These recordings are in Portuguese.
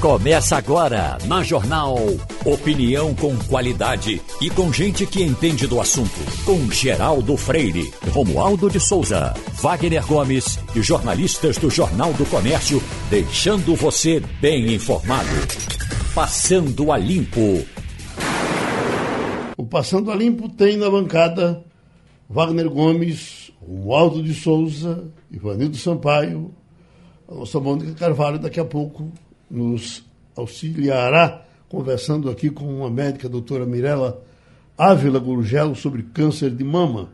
Começa agora na Jornal. Opinião com qualidade e com gente que entende do assunto. Com Geraldo Freire, Romualdo de Souza, Wagner Gomes e jornalistas do Jornal do Comércio, deixando você bem informado. Passando a Limpo. O Passando a Limpo tem na bancada Wagner Gomes, Romualdo de Souza, Ivanildo Sampaio, a nossa Mônica Carvalho daqui a pouco nos auxiliará conversando aqui com uma médica, a doutora Mirella Ávila Gurgel, sobre câncer de mama.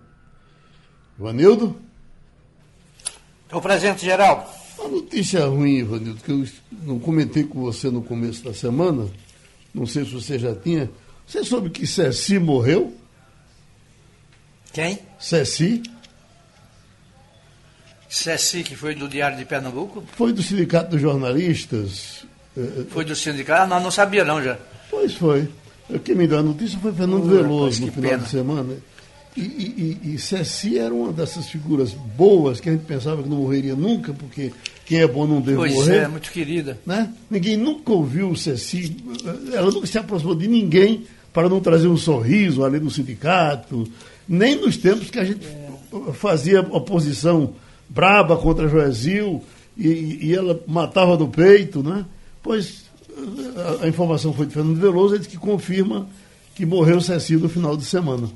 Ivanildo? Estou presente, Geraldo. Uma notícia ruim, Ivanildo, que eu não comentei com você no começo da semana, não sei se você já tinha. Você soube que Ceci morreu? Quem? Ceci. Ceci, que foi do Diário de Pernambuco? Foi do Sindicato dos Jornalistas. Foi do sindicato? Ah, não, não sabia não já. Pois foi. Quem me deu a notícia foi Fernando Veloso no final pena. de semana. E, e, e, e Ceci era uma dessas figuras boas que a gente pensava que não morreria nunca, porque quem é bom não deve Pois morrer. é, muito querida. né? Ninguém nunca ouviu Ceci, ela nunca se aproximou de ninguém para não trazer um sorriso ali no sindicato, nem nos tempos que a gente fazia oposição braba contra Joesil e, e ela matava do peito, né? Pois a, a informação foi de Fernando Veloso, ele que confirma que morreu Ceci no final de semana.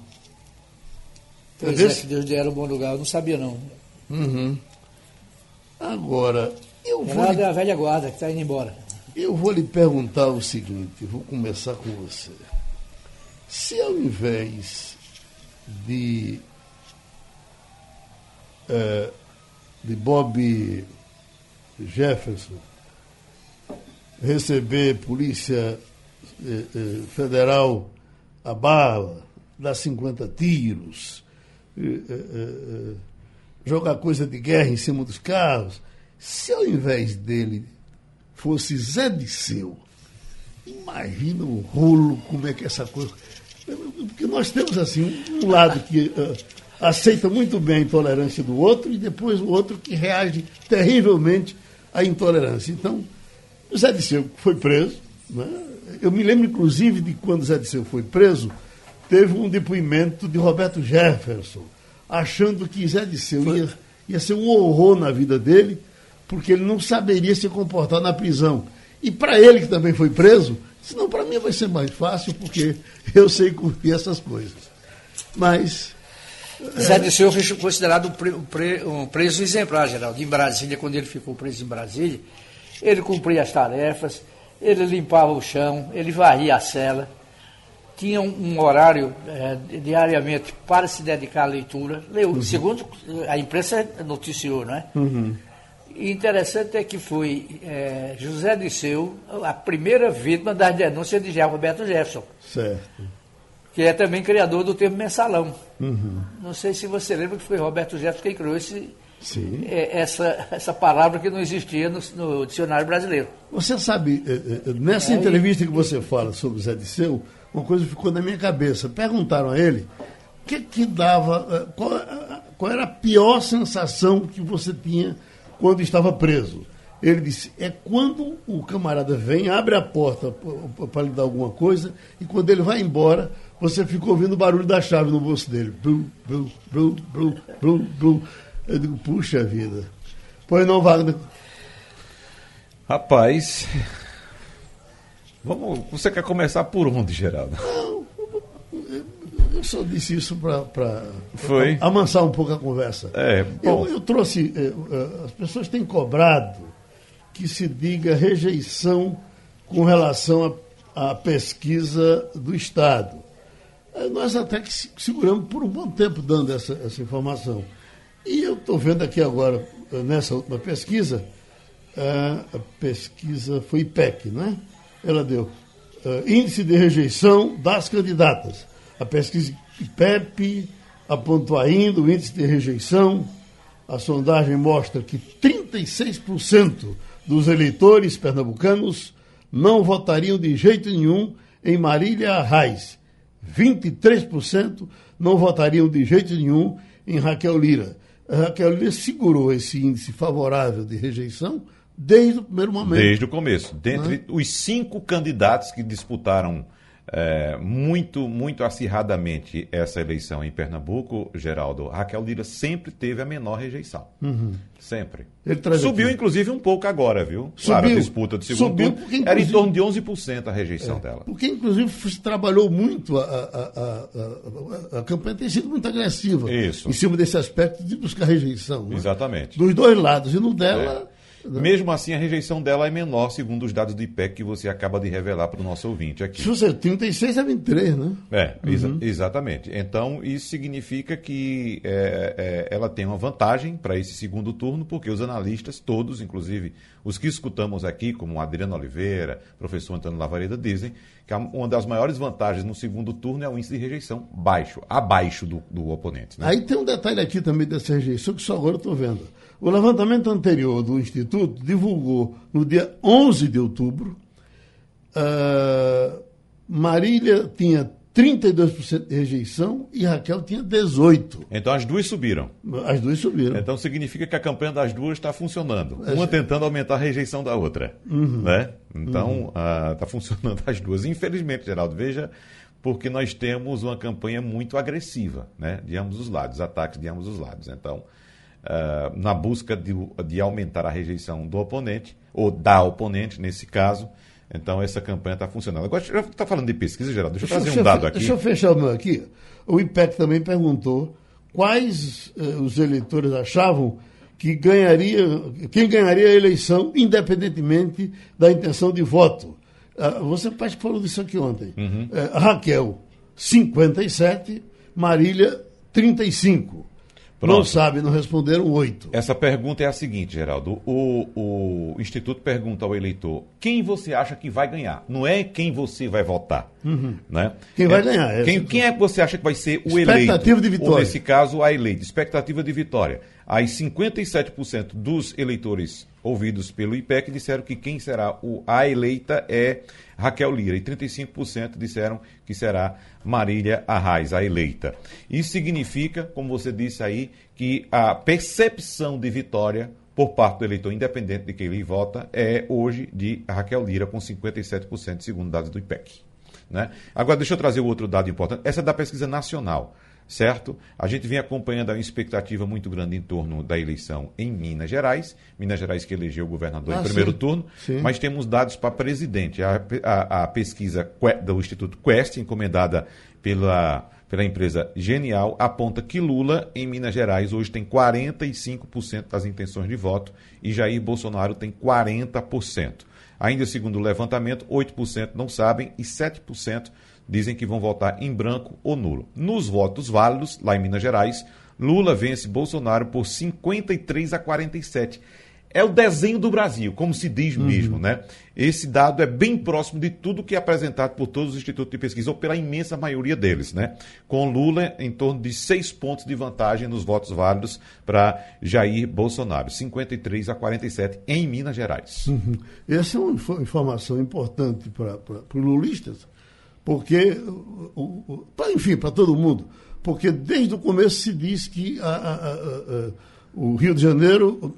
Pois é, que Deus dera um bom lugar. Eu não sabia não. Uhum. Agora, eu vou, lhe, é a velha guarda que está indo embora. eu vou lhe perguntar o seguinte, vou começar com você. Se ao invés de, eh, de Bob Jefferson receber Polícia eh, eh, Federal a bala, dar 50 tiros, eh, eh, eh, jogar coisa de guerra em cima dos carros, se ao invés dele fosse Zé Disseu, imagina o rolo, como é que é essa coisa. Porque nós temos assim um lado que eh, aceita muito bem a intolerância do outro e depois o outro que reage terrivelmente à intolerância. Então, o Zé Disseu foi preso. Né? Eu me lembro, inclusive, de quando o Zé Disseu foi preso, teve um depoimento de Roberto Jefferson, achando que Zé Disseu ia, ia ser um horror na vida dele, porque ele não saberia se comportar na prisão. E para ele, que também foi preso, disse, não, para mim vai ser mais fácil, porque eu sei cumprir essas coisas. Mas, Zé Disseu foi considerado um, pre- pre- preso exemplar, Geraldo. Em Brasília, quando ele ficou preso em Brasília, ele cumpria as tarefas, ele limpava o chão, ele varria a cela, tinha um, horário eh, diariamente para se dedicar à leitura. Leu, Segundo a imprensa noticiou, não é? E interessante é que foi eh, José Disseu a primeira vítima das denúncias de Geraldo Roberto Jefferson certo. Que é também criador do termo mensalão. Não sei se você lembra que foi Roberto Jefferson quem criou esse, é, essa, essa palavra que não existia no, no dicionário brasileiro. Você sabe, eh, eh, nessa É, entrevista que você fala sobre o Zé Disseu, uma coisa ficou na minha cabeça. Perguntaram a ele o que que dava, qual, qual era a pior sensação que você tinha quando estava preso. Ele disse, é quando o camarada vem, abre a porta para lhe dar alguma coisa, e quando ele vai embora, você fica ouvindo o barulho da chave no bolso dele. Blu, blu, blu, blu, blu, blu. Eu digo, puxa vida. Pois não, Wagner. Rapaz. Vamos, você quer começar por onde, Geraldo? Eu só disse isso para amansar um pouco a conversa. É, bom. eu, eu trouxe. eh, eh, as pessoas têm cobrado que se diga rejeição com relação à pesquisa do Estado. Eh, Nós até que se- seguramos por um bom tempo dando essa, essa informação. E eu estou vendo aqui agora, eh, nessa última pesquisa, eh, a pesquisa foi IPEC, não é? Ela deu eh, índice de rejeição das candidatas. A pesquisa IPEP apontou ainda o índice de rejeição. A sondagem mostra que 36% dos eleitores pernambucanos não votariam de jeito nenhum em Marília Arraes. 23% não votariam de jeito nenhum em Raquel Lira. A Raquel Lira segurou esse índice favorável de rejeição desde o primeiro momento. Desde o começo. Dentre os cinco candidatos que disputaram é, muito, muito acirradamente essa eleição em Pernambuco, Geraldo, Raquel Lira sempre teve a menor rejeição. Sempre. Subiu, aqui. inclusive, um pouco agora, viu? Subiu. Claro, a disputa do segundo Subiu turno porque, era em torno de 11% a rejeição dela. Porque, inclusive, trabalhou muito, a, a- a- a- campanha tem sido muito agressiva Isso. em cima desse aspecto de buscar rejeição. né? Exatamente. Dos dois lados. E no dela, Mesmo assim, a rejeição dela é menor, segundo os dados do IPEC que você acaba de revelar para o nosso ouvinte aqui. se você 36 a 23, né? É, exa- exatamente. Então, isso significa que é, é, ela tem uma vantagem para esse segundo turno, porque os analistas, todos, inclusive os que escutamos aqui, como Adriano Oliveira, professor Antônio Lavareda, dizem que uma das maiores vantagens no segundo turno é o índice de rejeição baixo, abaixo do, do oponente. Né? Aí tem um detalhe aqui também dessa rejeição que só agora eu estou vendo. O levantamento anterior do Instituto divulgou no dia 11 de outubro. ah, Marília tinha 32% de rejeição e Raquel tinha 18%. Então, as duas subiram. As duas subiram. Então significa que a campanha das duas está funcionando. Uma tentando aumentar a rejeição da outra. Né? Então está funcionando as duas. Infelizmente, Geraldo, veja, porque nós temos uma campanha muito agressiva né? de ambos os lados, ataques de ambos os lados. Então, ah, na busca de, de aumentar a rejeição do oponente, ou da oponente, nesse caso. Então, essa campanha está funcionando. Agora, já está falando de pesquisa, Geraldo. Deixa eu trazer um eu dado fe- aqui. Deixa eu fechar o meu aqui. O IPEC também perguntou quais eh, os eleitores achavam que ganharia, quem ganharia a eleição, independentemente da intenção de voto. Ah, você parece que falou disso aqui ontem. Uhum. Eh, Raquel, 57, Marília, 35. Não Pronto. sabe, não responderam 8. Essa pergunta é a seguinte, Geraldo. O, o Instituto pergunta ao eleitor quem você acha que vai ganhar. Não é quem você vai votar. Né? Quem vai É- ganhar, é. Quem, quem é que você acha que vai ser o eleito? Expectativa de vitória. Ou, nesse caso, a eleita. Expectativa de vitória. Aí 57% dos eleitores ouvidos pelo IPEC disseram que quem será o, a eleita é Raquel Lira. E 35% disseram que será Marília Arraes, a eleita. Isso significa, como você disse aí, que a percepção de vitória por parte do eleitor, independente de quem ele vota, é hoje de Raquel Lira, com 57%, segundo dados do IPEC. Né? Agora, deixa eu trazer outro dado importante. Essa é da pesquisa nacional, certo? A gente vem acompanhando uma expectativa muito grande em torno da eleição em Minas Gerais. Minas Gerais que elegeu o governador Ah, em primeiro sim. turno. Sim. Mas temos dados para presidente. A, a- a pesquisa Que- do Instituto Quest, encomendada pela, pela empresa Genial, aponta que Lula, em Minas Gerais, hoje tem 45% das intenções de voto e Jair Bolsonaro tem 40%. Ainda segundo o levantamento, 8% não sabem e 7% dizem que vão votar em branco ou nulo. Nos votos válidos, lá em Minas Gerais, Lula vence Bolsonaro por 53 a 47. É o desenho do Brasil, como se diz mesmo, né? Esse dado é bem próximo de tudo que é apresentado por todos os institutos de pesquisa, ou pela imensa maioria deles, né? Com Lula em torno de seis pontos de vantagem nos votos válidos para Jair Bolsonaro, 53 a 47 em Minas Gerais. Essa é uma info- informação importante para os lulistas, porque, enfim, para todo mundo, porque desde o começo se diz que a- a- a- o Rio de Janeiro,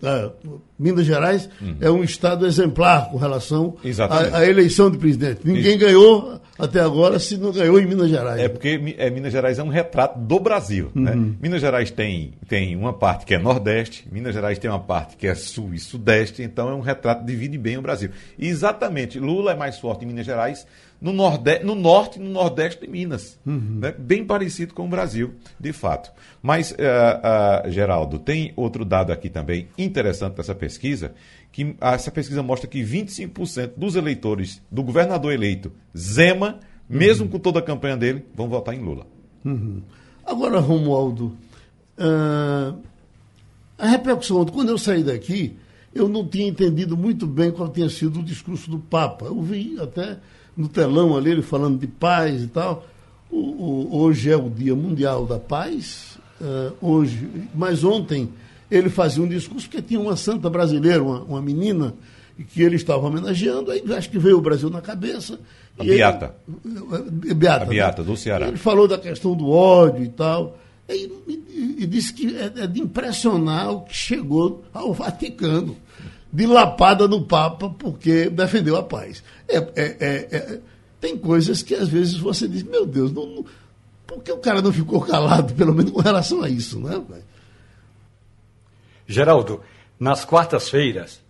Minas Gerais, é um estado exemplar com relação Uhum. À, eleição de presidente. Ninguém ganhou até agora se não ganhou em Minas Gerais. É porque é, Minas Gerais é um retrato do Brasil. Né? Minas Gerais tem, tem uma parte que é Nordeste, Minas Gerais tem uma parte que é Sul e Sudeste, então é um retrato que divide bem o Brasil. E exatamente, Lula é mais forte em Minas Gerais, no, norde no Norte e no Nordeste de Minas. Né? Bem parecido com o Brasil, de fato. Mas, eh, ah, Geraldo, tem outro dado aqui também interessante dessa pesquisa, que ah, essa pesquisa mostra que 25% dos eleitores do governador eleito Zema, mesmo com toda a campanha dele, vão votar em Lula. Agora, Romualdo, ah, a repercussão, quando eu saí daqui, eu não tinha entendido muito bem qual tinha sido o discurso do Papa. Eu vi até no telão ali ele falando de paz e tal. O- o- hoje é o Dia Mundial da Paz, ah, hoje, mas ontem ele fazia um discurso porque tinha uma santa brasileira, uma, uma menina, que ele estava homenageando, aí acho que veio o Brasil na cabeça. A e ele- Beata. Beata. A Beata, né? do Ceará. Ele falou da questão do ódio e tal. E, e- e disse que é, é de impressionar o que chegou ao Vaticano. De lapada no Papa porque defendeu a paz. É, é, é, é, tem coisas que às vezes você diz, meu Deus, não, não, por que o cara não ficou calado, pelo menos com relação a isso, né? Geraldo, nas quartas-feiras,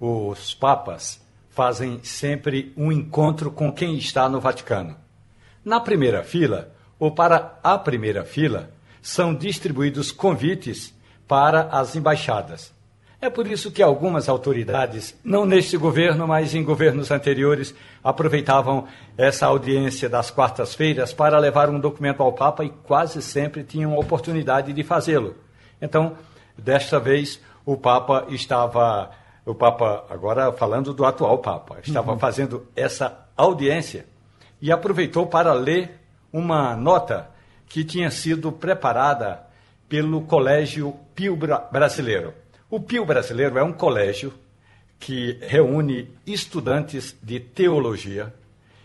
os papas fazem sempre um encontro com quem está no Vaticano. Na primeira fila, ou para a primeira fila, são distribuídos convites para as embaixadas. É por isso que algumas autoridades, não neste governo, mas em governos anteriores, aproveitavam essa audiência das quartas-feiras para levar um documento ao Papa e quase sempre tinham oportunidade de fazê-lo. Então, desta vez, o Papa estava, o Papa, agora falando do atual Papa, estava uhum. fazendo essa audiência e aproveitou para ler uma nota que tinha sido preparada pelo Colégio Pio Brasileiro. O Pio Brasileiro é um colégio que reúne estudantes de teologia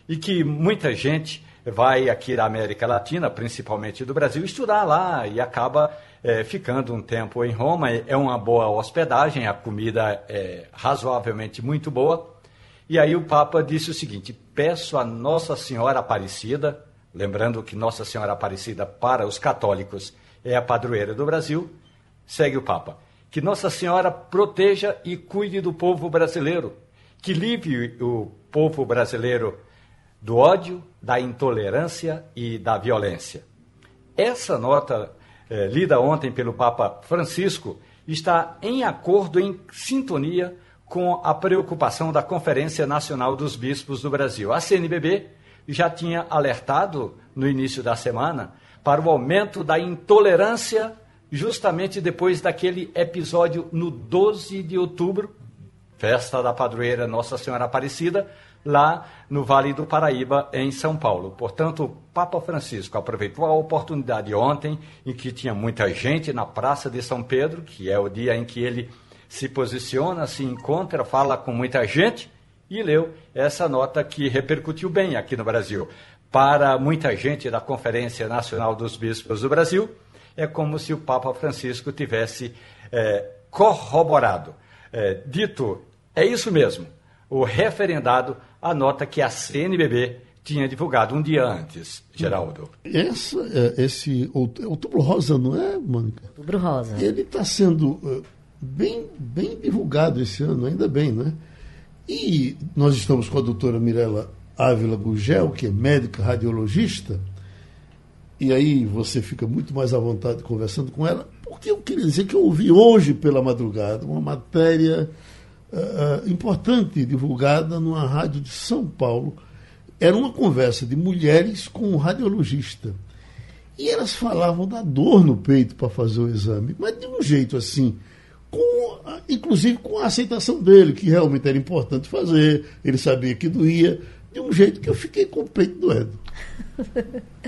e que muita gente vai aqui da América Latina, principalmente do Brasil, estudar lá e acaba é, ficando um tempo em Roma. É uma boa hospedagem, a comida é razoavelmente muito boa. E aí o Papa disse o seguinte: peço a Nossa Senhora Aparecida, lembrando que Nossa Senhora Aparecida para os católicos é a padroeira do Brasil, segue o Papa que Nossa Senhora proteja e cuide do povo brasileiro, que livre o povo brasileiro do ódio, da intolerância e da violência. Essa nota, eh, lida ontem pelo Papa Francisco, está em acordo, em sintonia com a preocupação da Conferência Nacional dos Bispos do Brasil. A CNBB já tinha alertado no início da semana para o aumento da intolerância justamente depois daquele episódio no 12 de outubro, festa da padroeira Nossa Senhora Aparecida, lá no Vale do Paraíba, em São Paulo. Portanto, o Papa Francisco aproveitou a oportunidade ontem, em que tinha muita gente na Praça de São Pedro, que é o dia em que ele se posiciona, se encontra, fala com muita gente, e leu essa nota que repercutiu bem aqui no Brasil. Para muita gente da Conferência Nacional dos Bispos do Brasil, é como se o Papa Francisco tivesse é, corroborado, é, dito, é isso mesmo, o referendado a nota que a CNBB tinha divulgado um dia antes, Geraldo. Essa, é, esse outubro rosa, não é, Manca? Outubro rosa. Ele está sendo é, bem, bem divulgado esse ano, ainda bem, né? E nós estamos com a doutora Mirella Ávila Gugel, que é médica radiologista, e aí você fica muito mais à vontade conversando com ela, porque eu queria dizer que eu ouvi hoje pela madrugada uma matéria uh, importante divulgada numa rádio de São Paulo. Era uma conversa de mulheres com um radiologista. E elas falavam da dor no peito para fazer o exame, mas de um jeito assim, com, inclusive com a aceitação dele, que realmente era importante fazer, ele sabia que doía, de um jeito que eu fiquei com o peito doendo.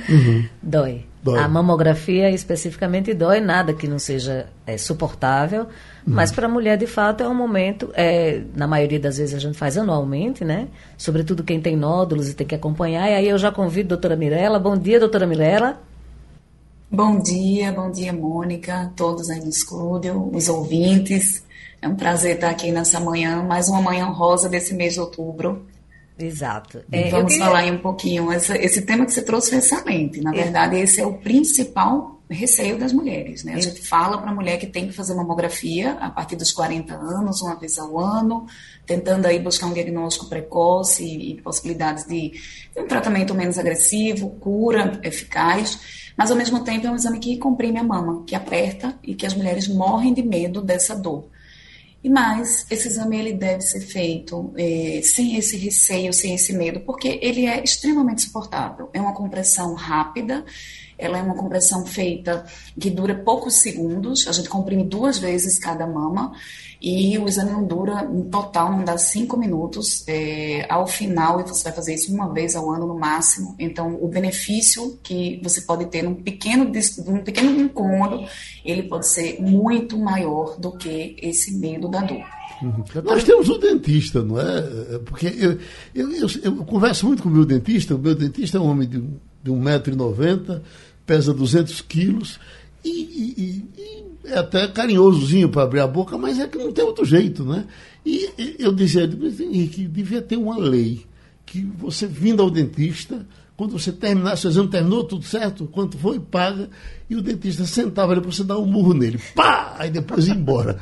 Uhum. Dói. dói. A mamografia especificamente dói, nada que não seja é, suportável, uhum. mas para a mulher, de fato, é um momento, é, na maioria das vezes a gente faz anualmente, né? Sobretudo quem tem nódulos e tem que acompanhar. E aí eu já convido a doutora Mirella. Bom dia, doutora Mirella. Bom dia, bom dia, Mônica, todos aí no estúdio, os ouvintes. É um prazer estar aqui nessa manhã, mais uma manhã rosa desse mês de outubro. Exato. É, vamos queria... falar aí um pouquinho. Esse, esse tema que você trouxe foi excelente. Na verdade, esse é o principal receio das mulheres. Né? A gente fala para a mulher que tem que fazer mamografia a partir dos 40 anos, uma vez ao ano, tentando aí buscar um diagnóstico precoce e, e possibilidades de, de um tratamento menos agressivo, cura eficaz. Mas, ao mesmo tempo, é um exame que comprime a mama, que aperta e que as mulheres morrem de medo dessa dor. E mais, esse exame ele deve ser feito é, sem esse receio, sem esse medo, porque ele é extremamente suportável. É uma compressão rápida, ela é uma compressão feita que dura poucos segundos, a gente comprime duas vezes cada mama e o exame não dura, em total, não dá cinco minutos. É, ao final, e você vai fazer isso uma vez ao ano no máximo. Então, o benefício que você pode ter num pequeno, num pequeno incômodo, ele pode ser muito maior do que esse medo da dor. Uhum. Nós temos um dentista, não é? é porque eu, eu, eu, eu, converso muito com o meu dentista. O meu dentista é um homem de, de 1,90m, pesa 200 quilos e, e, e é até carinhosozinho para abrir a boca, mas é que não tem outro jeito, né? E, e eu dizia, Henrique, devia ter uma lei que você vindo ao dentista, quando você terminar seu exame, terminou tudo certo, quanto foi, paga, e o dentista sentava ali para você dar um murro nele. Pá! Aí depois ir embora.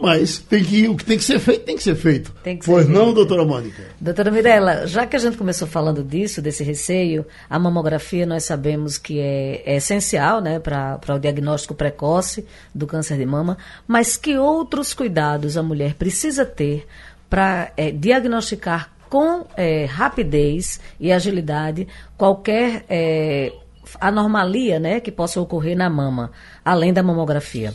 Mas tem que, o que tem que ser feito, tem que ser feito. Que ser pois feito. não, doutora Mônica? Doutora Mirella, já que a gente começou falando disso, desse receio, a mamografia nós sabemos que é, é essencial né, para o diagnóstico precoce do câncer de mama, mas que outros cuidados a mulher precisa ter para é, diagnosticar com é, rapidez e agilidade qualquer é, anormalia né, que possa ocorrer na mama, além da mamografia?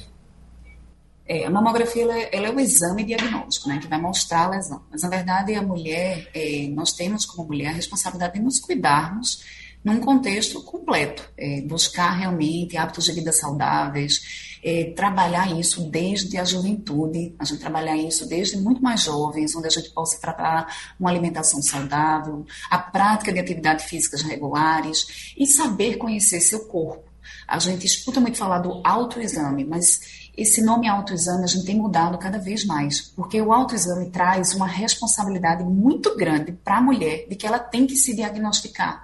É, a mamografia ela é, ela é, o exame diagnóstico, né, que vai mostrar a lesão. Mas, na verdade, a mulher, é, nós temos como mulher a responsabilidade de nos cuidarmos num contexto completo, é, buscar realmente hábitos de vida saudáveis, é, trabalhar isso desde a juventude, a gente trabalhar isso desde muito mais jovens, onde a gente possa tratar uma alimentação saudável, a prática de atividades físicas regulares e saber conhecer seu corpo. A gente escuta muito falar do autoexame, mas esse nome autoexame a gente tem mudado cada vez mais, porque o autoexame traz uma responsabilidade muito grande para a mulher de que ela tem que se diagnosticar.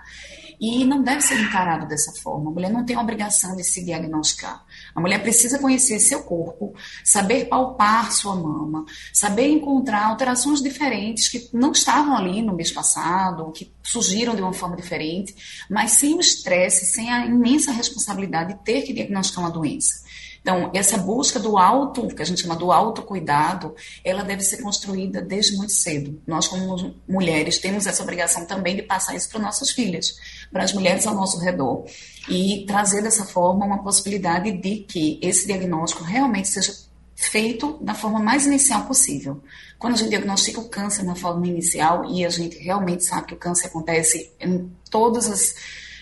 E não deve ser encarado dessa forma. A mulher não tem a obrigação de se diagnosticar. A mulher precisa conhecer seu corpo, saber palpar sua mama, saber encontrar alterações diferentes que não estavam ali no mês passado, que surgiram de uma forma diferente, mas sem o estresse, sem a imensa responsabilidade de ter que diagnosticar uma doença. Então, essa busca do auto, que a gente chama do autocuidado, ela deve ser construída desde muito cedo. Nós, como mulheres, temos essa obrigação também de passar isso para nossas filhas, para as mulheres ao nosso redor. E trazer dessa forma uma possibilidade de que esse diagnóstico realmente seja feito da forma mais inicial possível. Quando a gente diagnostica o câncer na forma inicial, e a gente realmente sabe que o câncer acontece em todas as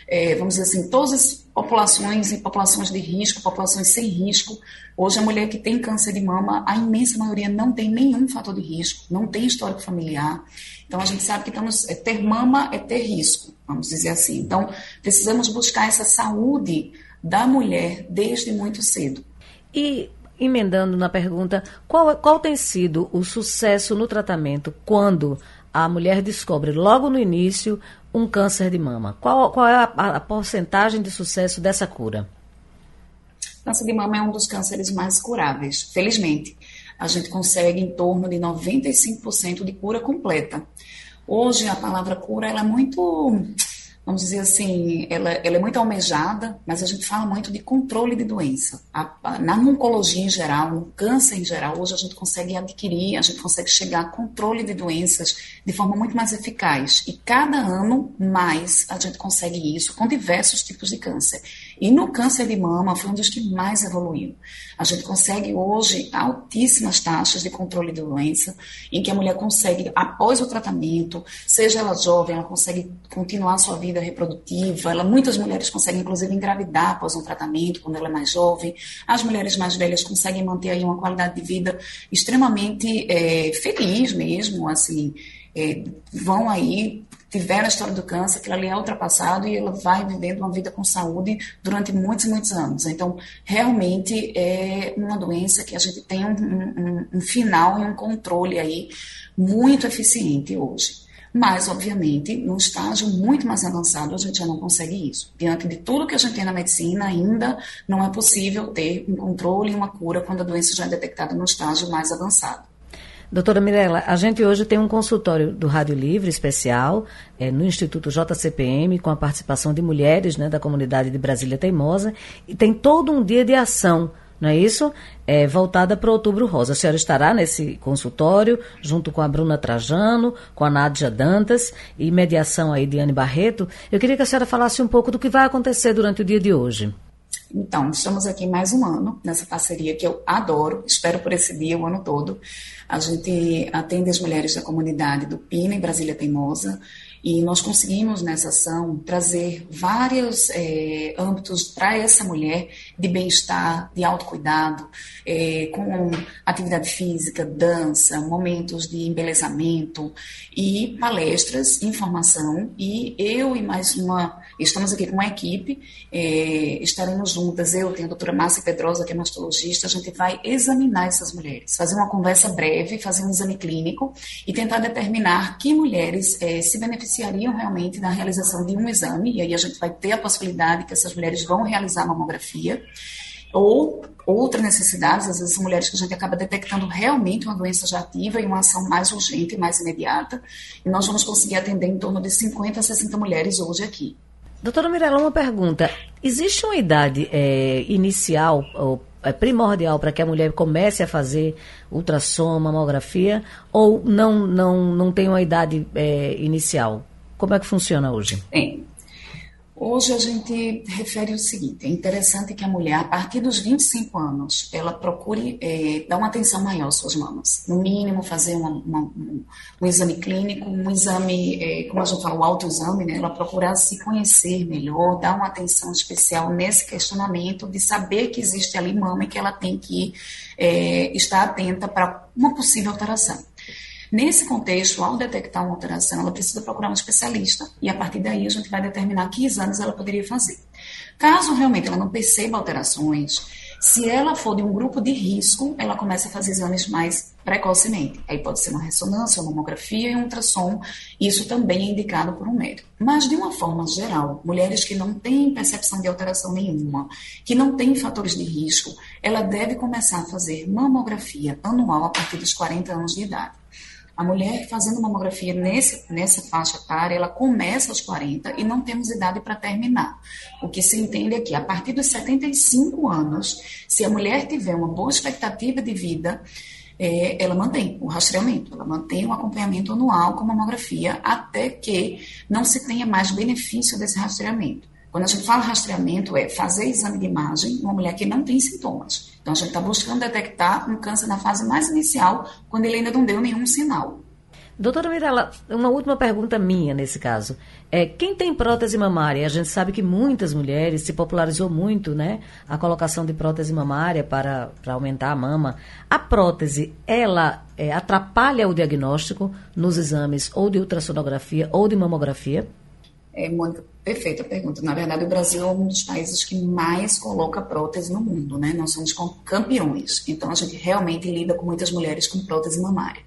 é, vamos dizer assim, todas as populações em populações de risco, populações sem risco. Hoje, a mulher que tem câncer de mama, a imensa maioria não tem nenhum fator de risco, não tem histórico familiar. Então, a gente sabe que estamos, é, ter mama é ter risco, vamos dizer assim. Então, precisamos buscar essa saúde da mulher desde muito cedo. E emendando na pergunta, qual, qual tem sido o sucesso no tratamento quando a mulher descobre logo no início um câncer de mama? Qual, qual é a, a, porcentagem de sucesso dessa cura? Câncer de mama é um dos cânceres mais curáveis, felizmente. A gente consegue em torno de 95% de cura completa. Hoje, a palavra cura ela é muito vamos dizer assim, ela, ela, é muito almejada, mas a gente fala muito de controle de doença. A, a, na oncologia em geral, no câncer em geral, hoje a gente consegue adquirir, a gente consegue chegar a controle de doenças de forma muito mais eficaz. E cada ano mais a gente consegue isso com diversos tipos de câncer. E no câncer de mama foi um dos que mais evoluiu. A gente consegue hoje altíssimas taxas de controle de doença, em que a mulher consegue, após o tratamento, seja ela jovem, ela consegue continuar sua vida reprodutiva. Ela, muitas mulheres conseguem, inclusive, engravidar após um tratamento, quando ela é mais jovem. As mulheres mais velhas conseguem manter aí uma qualidade de vida extremamente é, feliz mesmo, assim. É, vão aí tiveram a história do câncer, aquilo ali é ultrapassado e ela vai vivendo uma vida com saúde durante muitos e muitos anos. Então, realmente é uma doença que a gente tem um, um, um final e um controle aí muito eficiente hoje. Mas, obviamente, num estágio muito mais avançado, a gente já não consegue isso. Diante de tudo que a gente tem na medicina, ainda não é possível ter um controle e uma cura quando a doença já é detectada no estágio mais avançado. Doutora Mirella, a gente hoje tem um consultório do Rádio Livre especial é, no Instituto JCPM, com a participação de mulheres né, da comunidade de Brasília Teimosa, e tem todo um dia de ação, não é isso? É, voltada para o Outubro Rosa. A senhora estará nesse consultório, junto com a Bruna Trajano, com a Nádia Dantas e mediação aí de Anne Barreto. Eu queria que a senhora falasse um pouco do que vai acontecer durante o dia de hoje. Então, estamos aqui mais um ano nessa parceria que eu adoro, espero por esse dia o ano todo. A gente atende as mulheres da comunidade do Pina, em Brasília Teimosa, E nós conseguimos nessa ação trazer vários é, âmbitos para essa mulher de bem-estar, de autocuidado, é, com atividade física, dança, momentos de embelezamento e palestras, informação. E eu e mais uma, estamos aqui com uma equipe, é, estaremos juntas, eu tenho a doutora Márcia Pedrosa, que é mastologista, a gente vai examinar essas mulheres, fazer uma conversa breve, fazer um exame clínico e tentar determinar que mulheres se beneficiariam realmente da realização de um exame, e aí a gente vai ter a possibilidade que essas mulheres vão realizar mamografia, ou outras necessidades, às vezes são mulheres que a gente acaba detectando realmente uma doença já ativa e uma ação mais urgente mais imediata, e nós vamos conseguir atender em torno de 50 a 60 mulheres hoje aqui. Doutora Mirella, uma pergunta. Existe uma idade é, inicial ou é primordial para que a mulher comece a fazer ultrassom, mamografia, ou não, não, não tem uma idade é, inicial? Como é que funciona hoje? Tem. Hoje a gente refere o seguinte: é interessante que a mulher, a partir dos 25 anos, ela procure é, dar uma atenção maior às suas mamas. No mínimo, fazer uma, uma, um, um, exame clínico, um exame, é, como a gente fala, o autoexame, né? Ela procurar se conhecer melhor, dar uma atenção especial nesse questionamento de saber que existe ali mama e que ela tem que é, estar atenta para uma possível alteração. Nesse contexto, ao detectar uma alteração, ela precisa procurar um especialista e a partir daí a gente vai determinar que exames ela poderia fazer. Caso realmente ela não perceba alterações, se ela for de um grupo de risco, ela começa a fazer exames mais precocemente. Aí pode ser uma ressonância, uma mamografia e um ultrassom. Isso também é indicado por um médico. Mas, de uma forma geral, mulheres que não têm percepção de alteração nenhuma, que não têm fatores de risco, ela deve começar a fazer mamografia anual a partir dos 40 anos de idade. A mulher fazendo mamografia nesse, nessa faixa etária, ela começa aos 40 e não temos idade para terminar. O que se entende é que a partir dos 75 anos, se a mulher tiver uma boa expectativa de vida, é, ela mantém o rastreamento, ela mantém o acompanhamento anual com mamografia até que não se tenha mais benefício desse rastreamento. Quando a gente fala rastreamento, é fazer exame de imagem uma mulher que não tem sintomas. Então, a gente está buscando detectar um câncer na fase mais inicial, quando ele ainda não deu nenhum sinal. Doutora Mirella, uma última pergunta minha nesse caso. É, quem tem prótese mamária, a gente sabe que muitas mulheres se popularizou muito, né? A colocação de prótese mamária para, para aumentar a mama. A prótese, ela é, atrapalha o diagnóstico nos exames ou de ultrassonografia ou de mamografia? É, Mônica, perfeita pergunta. Na verdade, o Brasil é um dos países que mais coloca prótese no mundo, né? Nós somos campeões. Então, a gente realmente lida com muitas mulheres com prótese mamária.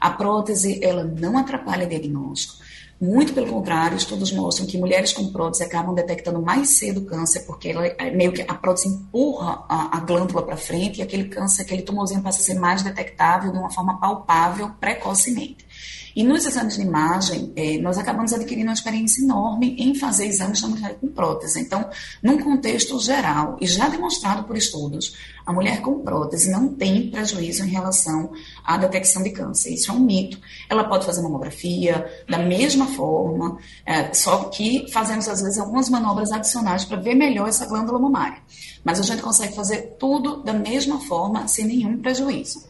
A prótese, ela não atrapalha diagnóstico. Muito pelo contrário, estudos mostram que mulheres com prótese acabam detectando mais cedo câncer, porque ela, é meio que a prótese empurra a, a glândula para frente e aquele câncer, aquele tumorzinho passa a ser mais detectável de uma forma palpável precocemente. E nos exames de imagem, eh, nós acabamos adquirindo uma experiência enorme em fazer exames da mulher com prótese. Então, num contexto geral, e já demonstrado por estudos, a mulher com prótese não tem prejuízo em relação à detecção de câncer. Isso é um mito. Ela pode fazer mamografia da mesma forma, é, só que fazemos, às vezes, algumas manobras adicionais para ver melhor essa glândula mamária. Mas a gente consegue fazer tudo da mesma forma, sem nenhum prejuízo.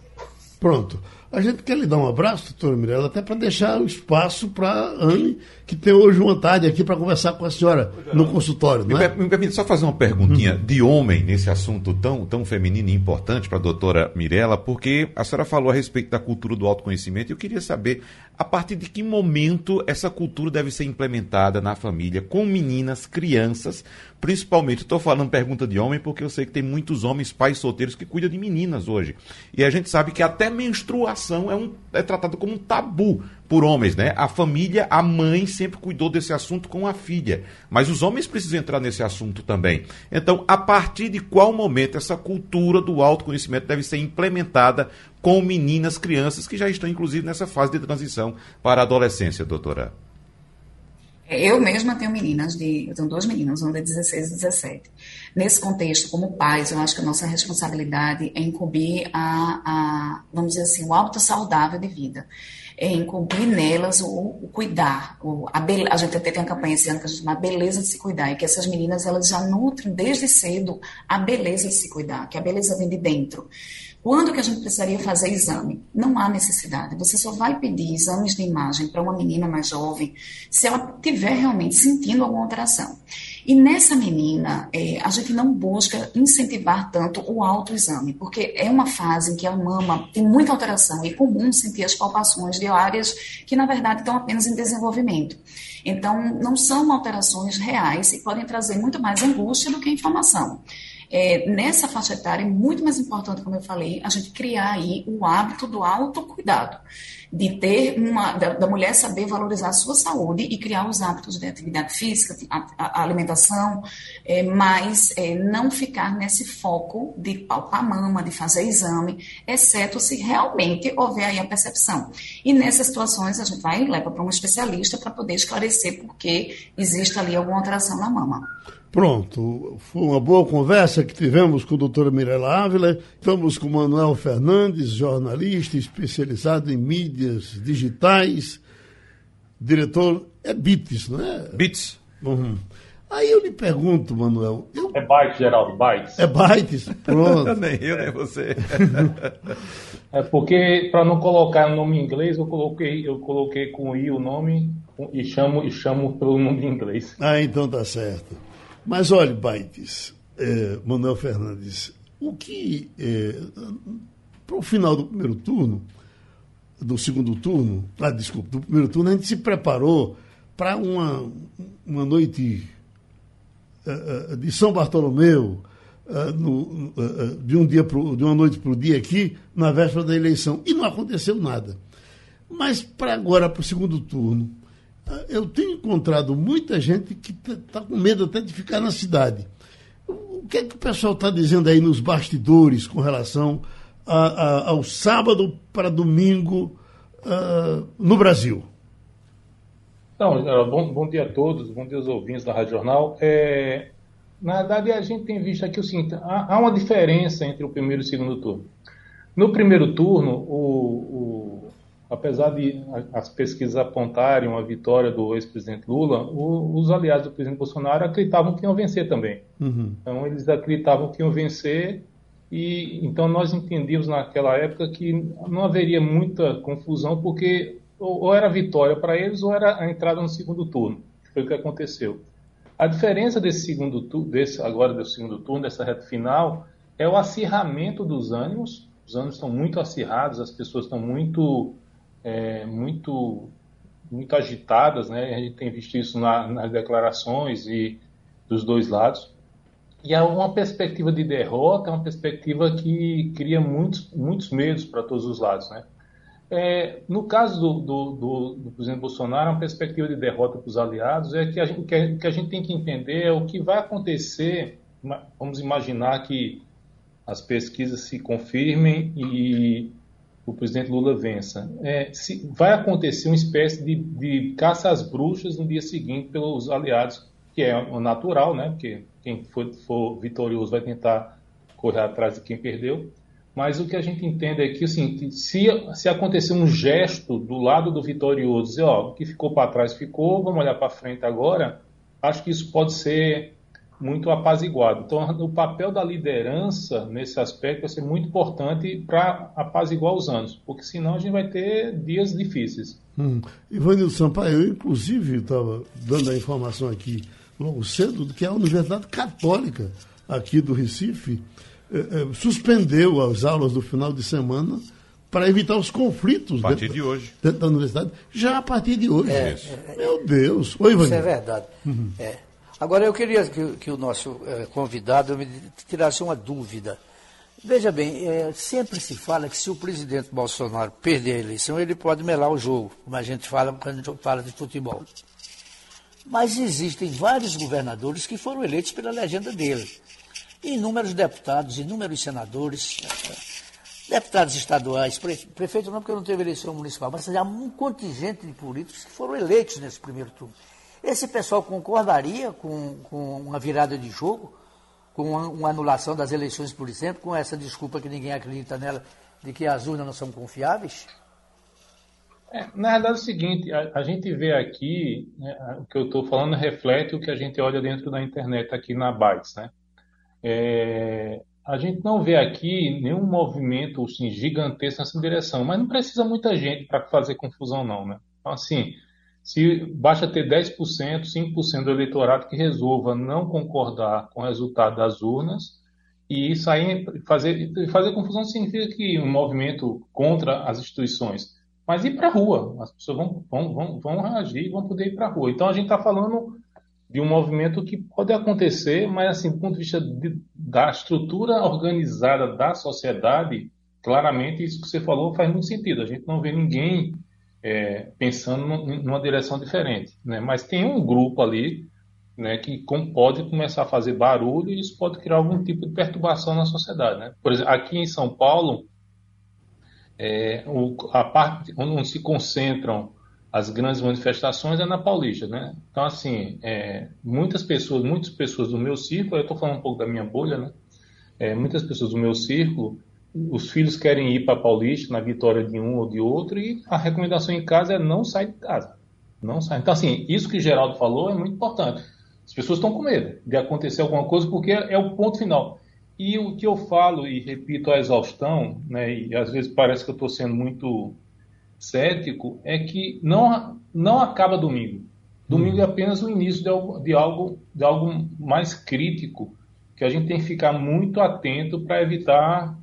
Pronto. A gente quer lhe dar um abraço, doutora Mirella, até para deixar o espaço para a Anne, que tem hoje uma tarde aqui para conversar com a senhora no consultório. Não é? Me permite só fazer uma perguntinha uhum. de homem nesse assunto tão, tão feminino e importante para a doutora Mirella, porque a senhora falou a respeito da cultura do autoconhecimento e eu queria saber a partir de que momento essa cultura deve ser implementada na família, com meninas, crianças, principalmente. Estou falando pergunta de homem porque eu sei que tem muitos homens, pais solteiros, que cuidam de meninas hoje. E a gente sabe que até menstruação é, um, é tratado como um tabu por homens, né? A família, a mãe sempre cuidou desse assunto com a filha, mas os homens precisam entrar nesse assunto também. Então, a partir de qual momento essa cultura do autoconhecimento deve ser implementada com meninas, crianças que já estão inclusive nessa fase de transição para a adolescência, doutora? Eu mesma tenho meninas de. Eu tenho duas meninas, uma de 16 e 17. Nesse contexto, como pais, eu acho que a nossa responsabilidade é incumbir a, a vamos dizer assim, o hábito saudável de vida. É incumbir nelas o, o cuidar. O, a, be, a gente até tem uma campanha esse ano que a gente chama Beleza de se Cuidar, e que essas meninas elas já nutrem desde cedo a beleza de se cuidar, que a beleza vem de dentro. Quando que a gente precisaria fazer exame? Não há necessidade. Você só vai pedir exames de imagem para uma menina mais jovem se ela tiver realmente sentindo alguma alteração. E nessa menina, é, a gente não busca incentivar tanto o autoexame, porque é uma fase em que a mama tem muita alteração e é comum sentir as palpações de áreas que, na verdade, estão apenas em desenvolvimento. Então, não são alterações reais e podem trazer muito mais angústia do que informação é, nessa faixa etária é muito mais importante, como eu falei, a gente criar aí o hábito do autocuidado, de ter uma, da, da mulher saber valorizar a sua saúde e criar os hábitos de atividade física, a, a alimentação, é, mas é, não ficar nesse foco de palpar a mama, de fazer exame, exceto se realmente houver aí a percepção. E nessas situações a gente vai e leva para um especialista para poder esclarecer por que existe ali alguma alteração na mama. Pronto, foi uma boa conversa que tivemos com a doutora Mirella Ávila. Estamos com Manuel Fernandes, jornalista especializado em mídias digitais, diretor, é BITS, não é? BITS. Uhum. Aí eu lhe pergunto, Manuel. Eu... É Bytes, Geraldo, Bytes. É Bytes, pronto. nem eu, nem você. é porque, para não colocar o nome em inglês, eu coloquei, eu coloquei com I o nome e chamo, e chamo pelo nome em inglês. Ah, então tá certo. Mas olhe, Baites, é, Manuel Fernandes, o que é, para o final do primeiro turno, do segundo turno, ah, desculpa, do primeiro turno, a gente se preparou para uma, uma noite uh, de São Bartolomeu, uh, no, de, um dia pro, de uma noite para o dia aqui, na véspera da eleição. E não aconteceu nada. Mas para agora, para o segundo turno, eu tenho encontrado muita gente que está com medo até de ficar na cidade. O que é que o pessoal está dizendo aí nos bastidores com relação a, a, ao sábado para domingo uh, no Brasil? Bom, bom, dia a todos, bom dia aos ouvintes da Rádio Jornal. É, na verdade, a gente tem visto aqui o seguinte: há, há, uma diferença entre o primeiro e o segundo turno. No primeiro turno, o, o apesar de as pesquisas apontarem uma vitória do ex-presidente Lula, o, os aliados do presidente Bolsonaro acreditavam que iam vencer também. Uhum. Então eles acreditavam que iam vencer e então nós entendíamos naquela época que não haveria muita confusão porque ou, ou era vitória para eles ou era a entrada no segundo turno. Foi o que aconteceu. A diferença desse segundo turno, desse agora do segundo turno, dessa reta final, é o acirramento dos ânimos. Os ânimos estão muito acirrados, as pessoas estão muito é, muito, muito agitadas, né? A gente tem visto isso na, nas declarações e dos dois lados. E é uma perspectiva de derrota, uma perspectiva que cria muitos, muitos medos para todos os lados, né? É, no caso do, do, do, do, presidente Bolsonaro, uma perspectiva de derrota para os aliados é que a, gente, que, a, que a gente tem que entender é o que vai acontecer. Vamos imaginar que as pesquisas se confirmem e o presidente Lula vença. É, se, vai acontecer uma espécie de, de, caça às bruxas no dia seguinte pelos aliados, que é natural, né? Porque quem for, for, vitorioso vai tentar correr atrás de quem perdeu. Mas o que a gente entende é que, assim, se, se acontecer um gesto do lado do vitorioso, dizer, ó, o que ficou para trás ficou, vamos olhar para frente agora, acho que isso pode ser muito apaziguado. Então, o papel da liderança nesse aspecto vai ser muito importante para apaziguar os anos, porque senão a gente vai ter dias difíceis. Hum. Ivanildo Sampaio, eu inclusive estava dando a informação aqui logo cedo de que a Universidade Católica aqui do Recife eh, eh, suspendeu as aulas do final de semana para evitar os conflitos a partir dentro, de hoje. dentro da universidade, já a partir de hoje. É, é, Meu Deus. Oi, Ivanildo. Isso é verdade. Uhum. É. Agora, eu queria que, que o nosso eh, convidado me tirasse uma dúvida. Veja bem, é, sempre se fala que se o presidente Bolsonaro perder a eleição, ele pode melar o jogo, como a gente fala quando a gente fala de futebol. Mas existem vários governadores que foram eleitos pela legenda dele. Inúmeros deputados, inúmeros senadores, deputados estaduais, prefeito não porque não teve eleição municipal, mas há um contingente de políticos que foram eleitos nesse primeiro turno. Esse pessoal concordaria com, com uma virada de jogo, com uma, uma, anulação das eleições, por exemplo, com essa desculpa que ninguém acredita nela, de que as urnas não são confiáveis? É, na verdade é o seguinte, a, a gente vê aqui, né, o que eu estou falando reflete o que a gente olha dentro da internet aqui na Bytes, né? É, a gente não vê aqui nenhum movimento assim, gigantesco nessa direção, mas não precisa muita gente para fazer confusão, não, né? Então, assim, se basta ter 10%, 5% do eleitorado que resolva não concordar com o resultado das urnas e sair, fazer, fazer confusão significa que um movimento contra as instituições. Mas ir para a rua, as pessoas vão, vão, vão, vão reagir vão poder ir para a rua. Então a gente está falando de um movimento que pode acontecer, mas assim, do ponto de vista de, da estrutura organizada da sociedade, claramente isso que você falou faz muito sentido. A gente não vê ninguém é, pensando numa direção diferente, né? Mas tem um grupo ali, né, que pode começar a fazer barulho e isso pode criar algum tipo de perturbação na sociedade, né? Por exemplo, aqui em São Paulo, é, o, a parte onde se concentram as grandes manifestações é na Paulista, né? Então, assim, é, muitas pessoas, muitas pessoas do meu círculo, eu estou falando um pouco da minha bolha, né? É, muitas pessoas do meu círculo, os filhos querem ir para Paulista na vitória de um ou de outro e a recomendação em casa é não sair de casa, não sair. Então, assim, isso que o Geraldo falou é muito importante. As pessoas estão com medo de acontecer alguma coisa porque é o ponto final. E o que eu falo e repito a exaustão, né? E às vezes parece que eu estou sendo muito cético é que não, não acaba domingo. Domingo é apenas o início de algo, de algo, de algo mais crítico, que a gente tem que ficar muito atento para evitar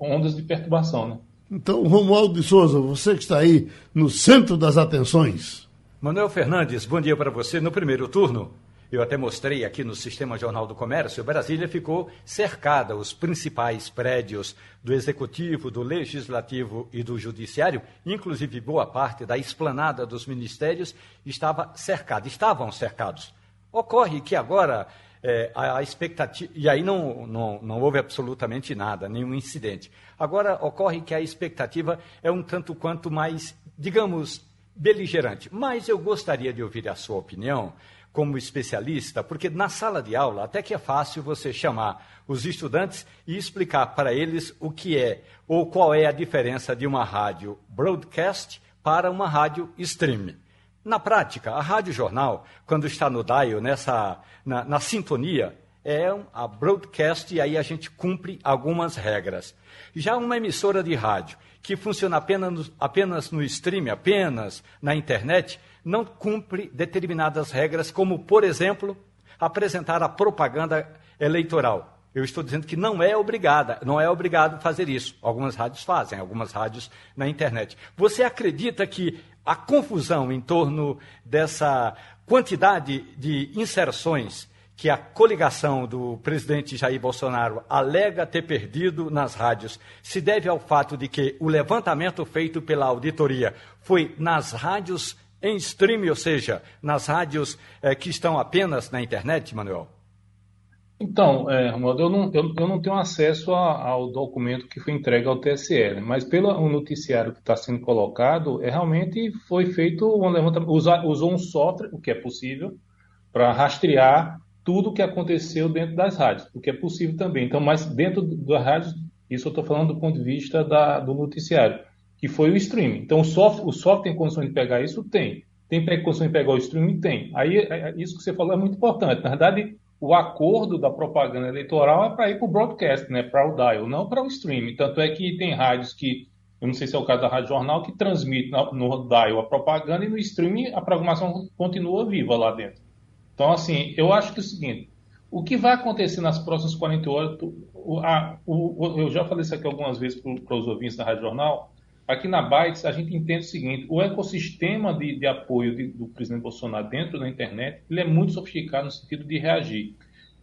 ondas de perturbação. Né? Então, Romualdo de Souza, você que está aí no centro das atenções. Manuel Fernandes, bom dia para você. No primeiro turno, eu até mostrei aqui no Sistema Jornal do Comércio, Brasília ficou cercada, os principais prédios do Executivo, do Legislativo e do Judiciário, inclusive boa parte da esplanada dos ministérios, estava cercada, estavam cercados. Ocorre que agora é, a, a, expectativa. E aí não, não, não houve absolutamente nada, nenhum incidente. Agora ocorre que a expectativa é um tanto quanto mais, digamos, beligerante. Mas eu gostaria de ouvir a sua opinião como especialista, porque na sala de aula até que é fácil você chamar os estudantes e explicar para eles o que é ou qual é a diferença de uma rádio broadcast para uma rádio stream. Na prática, a rádio jornal, quando está no dial, nessa, na, na sintonia, é a broadcast e aí a gente cumpre algumas regras. Já uma emissora de rádio que funciona apenas, apenas no stream, apenas na internet, não cumpre determinadas regras, como, por exemplo, apresentar a propaganda eleitoral. Eu estou dizendo que não é obrigada, não é obrigado fazer isso. Algumas rádios fazem, algumas rádios na internet. Você acredita que a confusão em torno dessa quantidade de inserções que a coligação do presidente Jair Bolsonaro alega ter perdido nas rádios se deve ao fato de que o levantamento feito pela auditoria foi nas rádios em streaming, ou seja, nas rádios eh, que estão apenas na internet, Manuel? Então, é, eu não, eu, eu, não tenho acesso a, ao documento que foi entregue ao TSE, né? mas pelo noticiário que está sendo colocado, é, realmente foi feito um levantamento, usou um software, o que é possível, para rastrear tudo o que aconteceu dentro das rádios, o que é possível também. Então, mas dentro das rádios, isso eu estou falando do ponto de vista da, do noticiário, que foi o streaming. Então, o software, o software tem condições de pegar isso? Tem. Tem condições de pegar o streaming? Tem. Aí, é, é, isso que você falou é muito importante. Na verdade, o acordo da propaganda eleitoral é para ir para o broadcast, né, para o dial, não para o streaming. Tanto é que tem rádios que, eu não sei se é o caso da Rádio Jornal, que transmite no dial a propaganda e no streaming a programação continua viva lá dentro. Então, assim, eu acho que é o seguinte: o que vai acontecer nas próximas 48 horas? Eu já falei isso aqui algumas vezes para os ouvintes da Rádio Jornal. Aqui na Bytes, a gente entende o seguinte: o ecossistema de, de apoio de, do presidente Bolsonaro dentro da internet ele é muito sofisticado no sentido de reagir.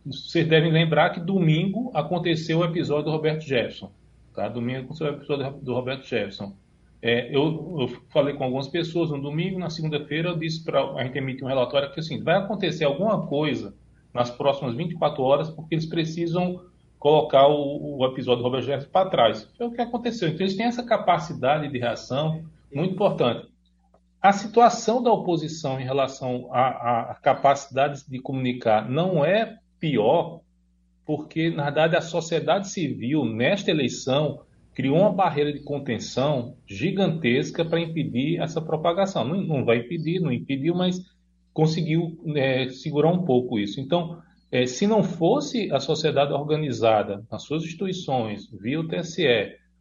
Vocês devem lembrar que domingo aconteceu o episódio do Roberto Jefferson. Tá? Domingo aconteceu o episódio do Roberto Jefferson. É, eu, eu, falei com algumas pessoas no domingo, na segunda-feira eu disse para a gente emitir um relatório que assim, vai acontecer alguma coisa nas próximas 24 horas porque eles precisam colocar o, o episódio do Robert Jefferson para trás. Foi o que aconteceu. Então eles têm essa capacidade de reação muito importante. A situação da oposição em relação à, à capacidade de comunicar não é pior porque, na verdade, a sociedade civil, nesta eleição, criou uma barreira de contenção gigantesca para impedir essa propagação. Não, não, vai impedir, não impediu, mas conseguiu é, segurar um pouco isso. Então, é, se não fosse a sociedade organizada nas suas instituições, via o TSE,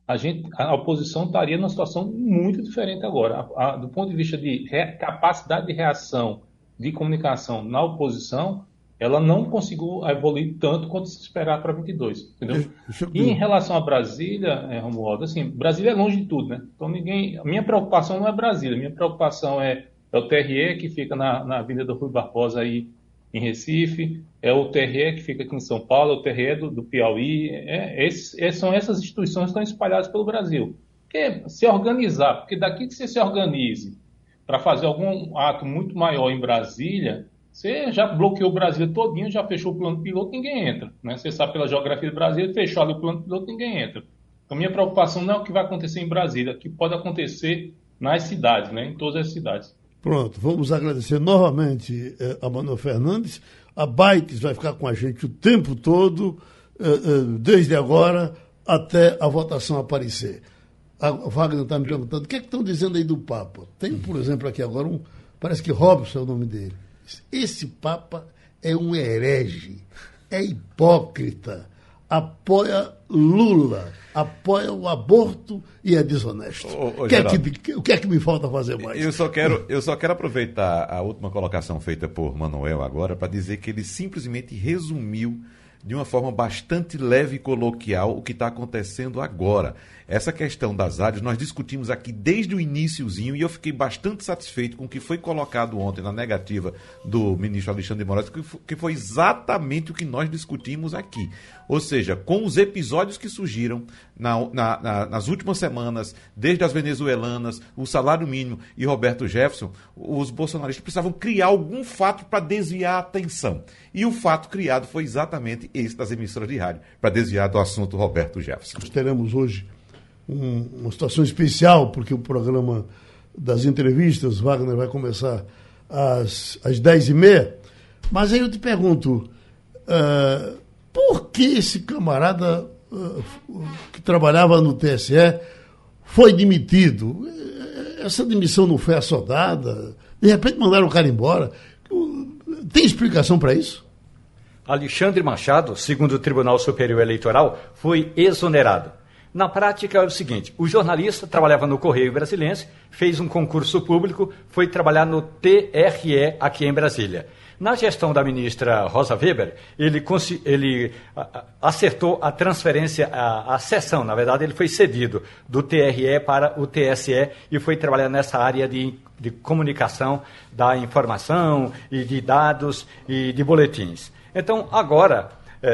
a, gente, a oposição estaria numa situação muito diferente agora. A, a, do ponto de vista de re, capacidade de reação, de comunicação na oposição, ela não conseguiu evoluir tanto quanto se esperava para 22, entendeu? E em relação a Brasília, é, Romualdo, assim, Brasília é longe de tudo, né? Então ninguém, a minha preocupação não é Brasília, minha preocupação é, é o TRE que fica na, na Avenida Rui Barbosa aí em Recife, é o TRE que fica aqui em São Paulo, é o TRE do, do Piauí, é, é, são essas instituições que estão espalhadas pelo Brasil. Porque se organizar, porque daqui que você se organize para fazer algum ato muito maior em Brasília, você já bloqueou o Brasil todinho, já fechou o plano piloto, ninguém entra. Né? Você sabe pela geografia do Brasil, fechou ali o plano piloto, ninguém entra. Então, minha preocupação não é o que vai acontecer em Brasília, é o que pode acontecer nas cidades, né? em todas as cidades. Pronto, vamos agradecer novamente eh, a Manuel Fernandes. A Baites vai ficar com a gente o tempo todo, eh, eh, desde agora até a votação aparecer. A Wagner está me perguntando, o que é que estão dizendo aí do Papa? Tem, por exemplo, aqui agora um, parece que Robson é o nome dele esse Papa é um herege, é hipócrita, apoia Lula, apoia o aborto e é desonesto. Ô, ô, o, que é que, o que é que me falta fazer mais? Eu só quero, eu só quero aproveitar a última colocação feita por Manuel agora para dizer que ele simplesmente resumiu de uma forma bastante leve e coloquial o que está acontecendo agora. Essa questão das rádios nós discutimos aqui desde o iníciozinho e eu fiquei bastante satisfeito com o que foi colocado ontem na negativa do ministro Alexandre de Moraes, que foi exatamente o que nós discutimos aqui. Ou seja, com os episódios que surgiram na, na, na, nas últimas semanas, desde as venezuelanas, o salário mínimo e Roberto Jefferson, os bolsonaristas precisavam criar algum fato para desviar a atenção. E o fato criado foi exatamente esse das emissoras de rádio, para desviar do assunto Roberto Jefferson. Nós teremos hoje um, uma situação especial, porque o programa das entrevistas, Wagner, vai começar às, às 10h30. Mas aí eu te pergunto, uh, por que esse camarada uh, que trabalhava no TSE foi demitido? Essa demissão não foi assodada? De repente mandaram o cara embora? Tem explicação para isso? Alexandre Machado, segundo o Tribunal Superior Eleitoral, foi exonerado. Na prática é o seguinte: o jornalista trabalhava no Correio Brasilense, fez um concurso público, foi trabalhar no TRE aqui em Brasília. Na gestão da ministra Rosa Weber, ele, ele acertou a transferência, a, a sessão, na verdade, ele foi cedido do TRE para o TSE e foi trabalhar nessa área de, de comunicação da informação e de dados e de boletins. Então, agora,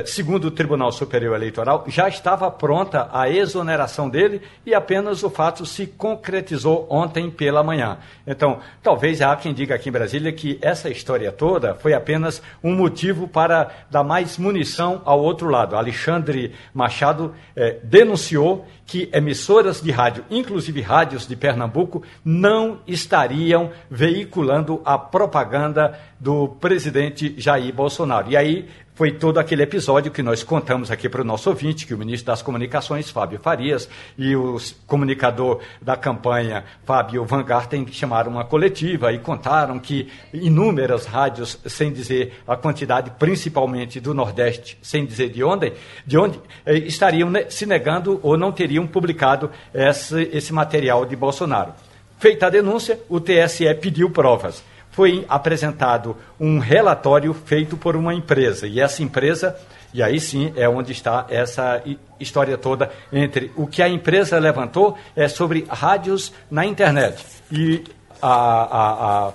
segundo o Tribunal Superior Eleitoral, já estava pronta a exoneração dele e apenas o fato se concretizou ontem pela manhã. Então, talvez há quem diga aqui em Brasília que essa história toda foi apenas um motivo para dar mais munição ao outro lado. Alexandre Machado eh, denunciou que emissoras de rádio, inclusive rádios de Pernambuco, não estariam veiculando a propaganda do presidente Jair Bolsonaro. E aí foi todo aquele episódio que nós contamos aqui para o nosso ouvinte, que o ministro das Comunicações, Fábio Farias, e o comunicador da campanha, Fábio Van Garten, chamaram uma coletiva e contaram que inúmeras rádios, sem dizer a quantidade, principalmente do Nordeste, sem dizer de onde, de onde eh, estariam se negando ou não teriam publicado esse, esse material de Bolsonaro. Feita a denúncia, o TSE pediu provas foi apresentado um relatório feito por uma empresa. E essa empresa, e aí sim é onde está essa história toda entre o que a empresa levantou é sobre rádios na internet. E a, a, a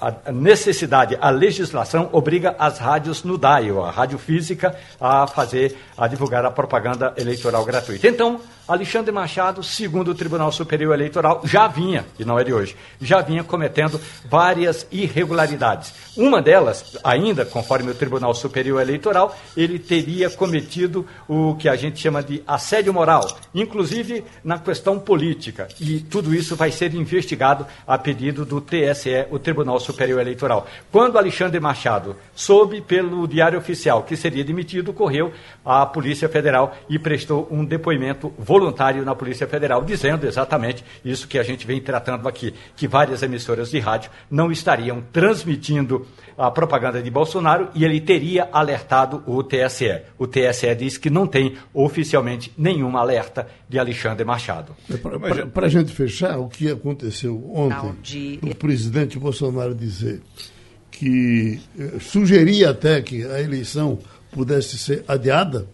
a necessidade, a legislação obriga as rádios no DAIO, a rádio física, a fazer, a divulgar a propaganda eleitoral gratuita. Então, Alexandre Machado, segundo o Tribunal Superior Eleitoral, já vinha, e não é de hoje, já vinha cometendo várias irregularidades. Uma delas, ainda conforme o Tribunal Superior Eleitoral, ele teria cometido o que a gente chama de assédio moral, inclusive na questão política. E tudo isso vai ser investigado a pedido do TSE, o Tribunal Tribunal Superior Eleitoral. Quando Alexandre Machado soube pelo Diário Oficial que seria demitido, correu à Polícia Federal e prestou um depoimento voluntário na Polícia Federal, dizendo exatamente isso que a gente vem tratando aqui, que várias emissoras de rádio não estariam transmitindo a propaganda de Bolsonaro e ele teria alertado o TSE. O TSE diz que não tem oficialmente nenhum alerta de Alexandre Machado. Para a gente fechar, o que aconteceu ontem, de... o presidente Bolsonaro dizer que eh, sugeria até que a eleição pudesse ser adiada,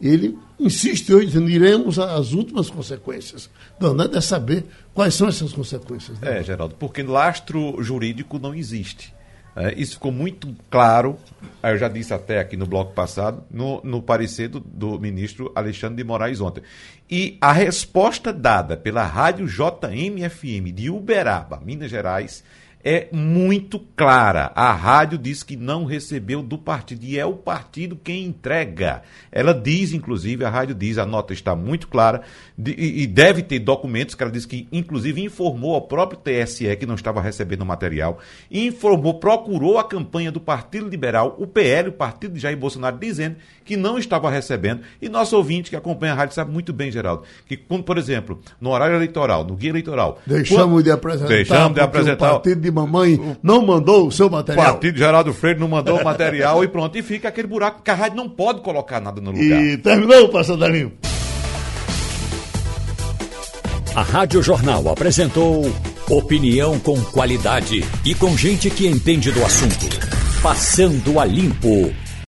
ele insiste hoje dizendo iremos às últimas consequências. Não, nada é saber quais são essas consequências. Né? É, Geraldo, porque lastro jurídico não existe. É, isso ficou muito claro, eu já disse até aqui no bloco passado, no, no parecer do, do, ministro Alexandre de Moraes ontem. E a resposta dada pela rádio JMFM de Uberaba, Minas Gerais, é muito clara. A rádio diz que não recebeu do partido e é o partido quem entrega. Ela diz, inclusive, a rádio diz, a nota está muito clara de, e, deve ter documentos que ela diz que, inclusive, informou ao próprio TSE que não estava recebendo o material, informou, procurou a campanha do Partido Liberal, o PL, o partido de Jair Bolsonaro, dizendo que não estava recebendo. E nosso ouvinte que acompanha a rádio sabe muito bem, Geraldo, que quando, por exemplo, no horário eleitoral, no guia eleitoral. Deixamos quando, de apresentar. Deixamos de apresentar. O partido de mamãe não mandou o seu material. O partido Geraldo Freire não mandou o material e pronto. E fica aquele buraco que a rádio não pode colocar nada no lugar. E terminou, passarinho. A Rádio Jornal apresentou opinião com qualidade e com gente que entende do assunto. Passando a limpo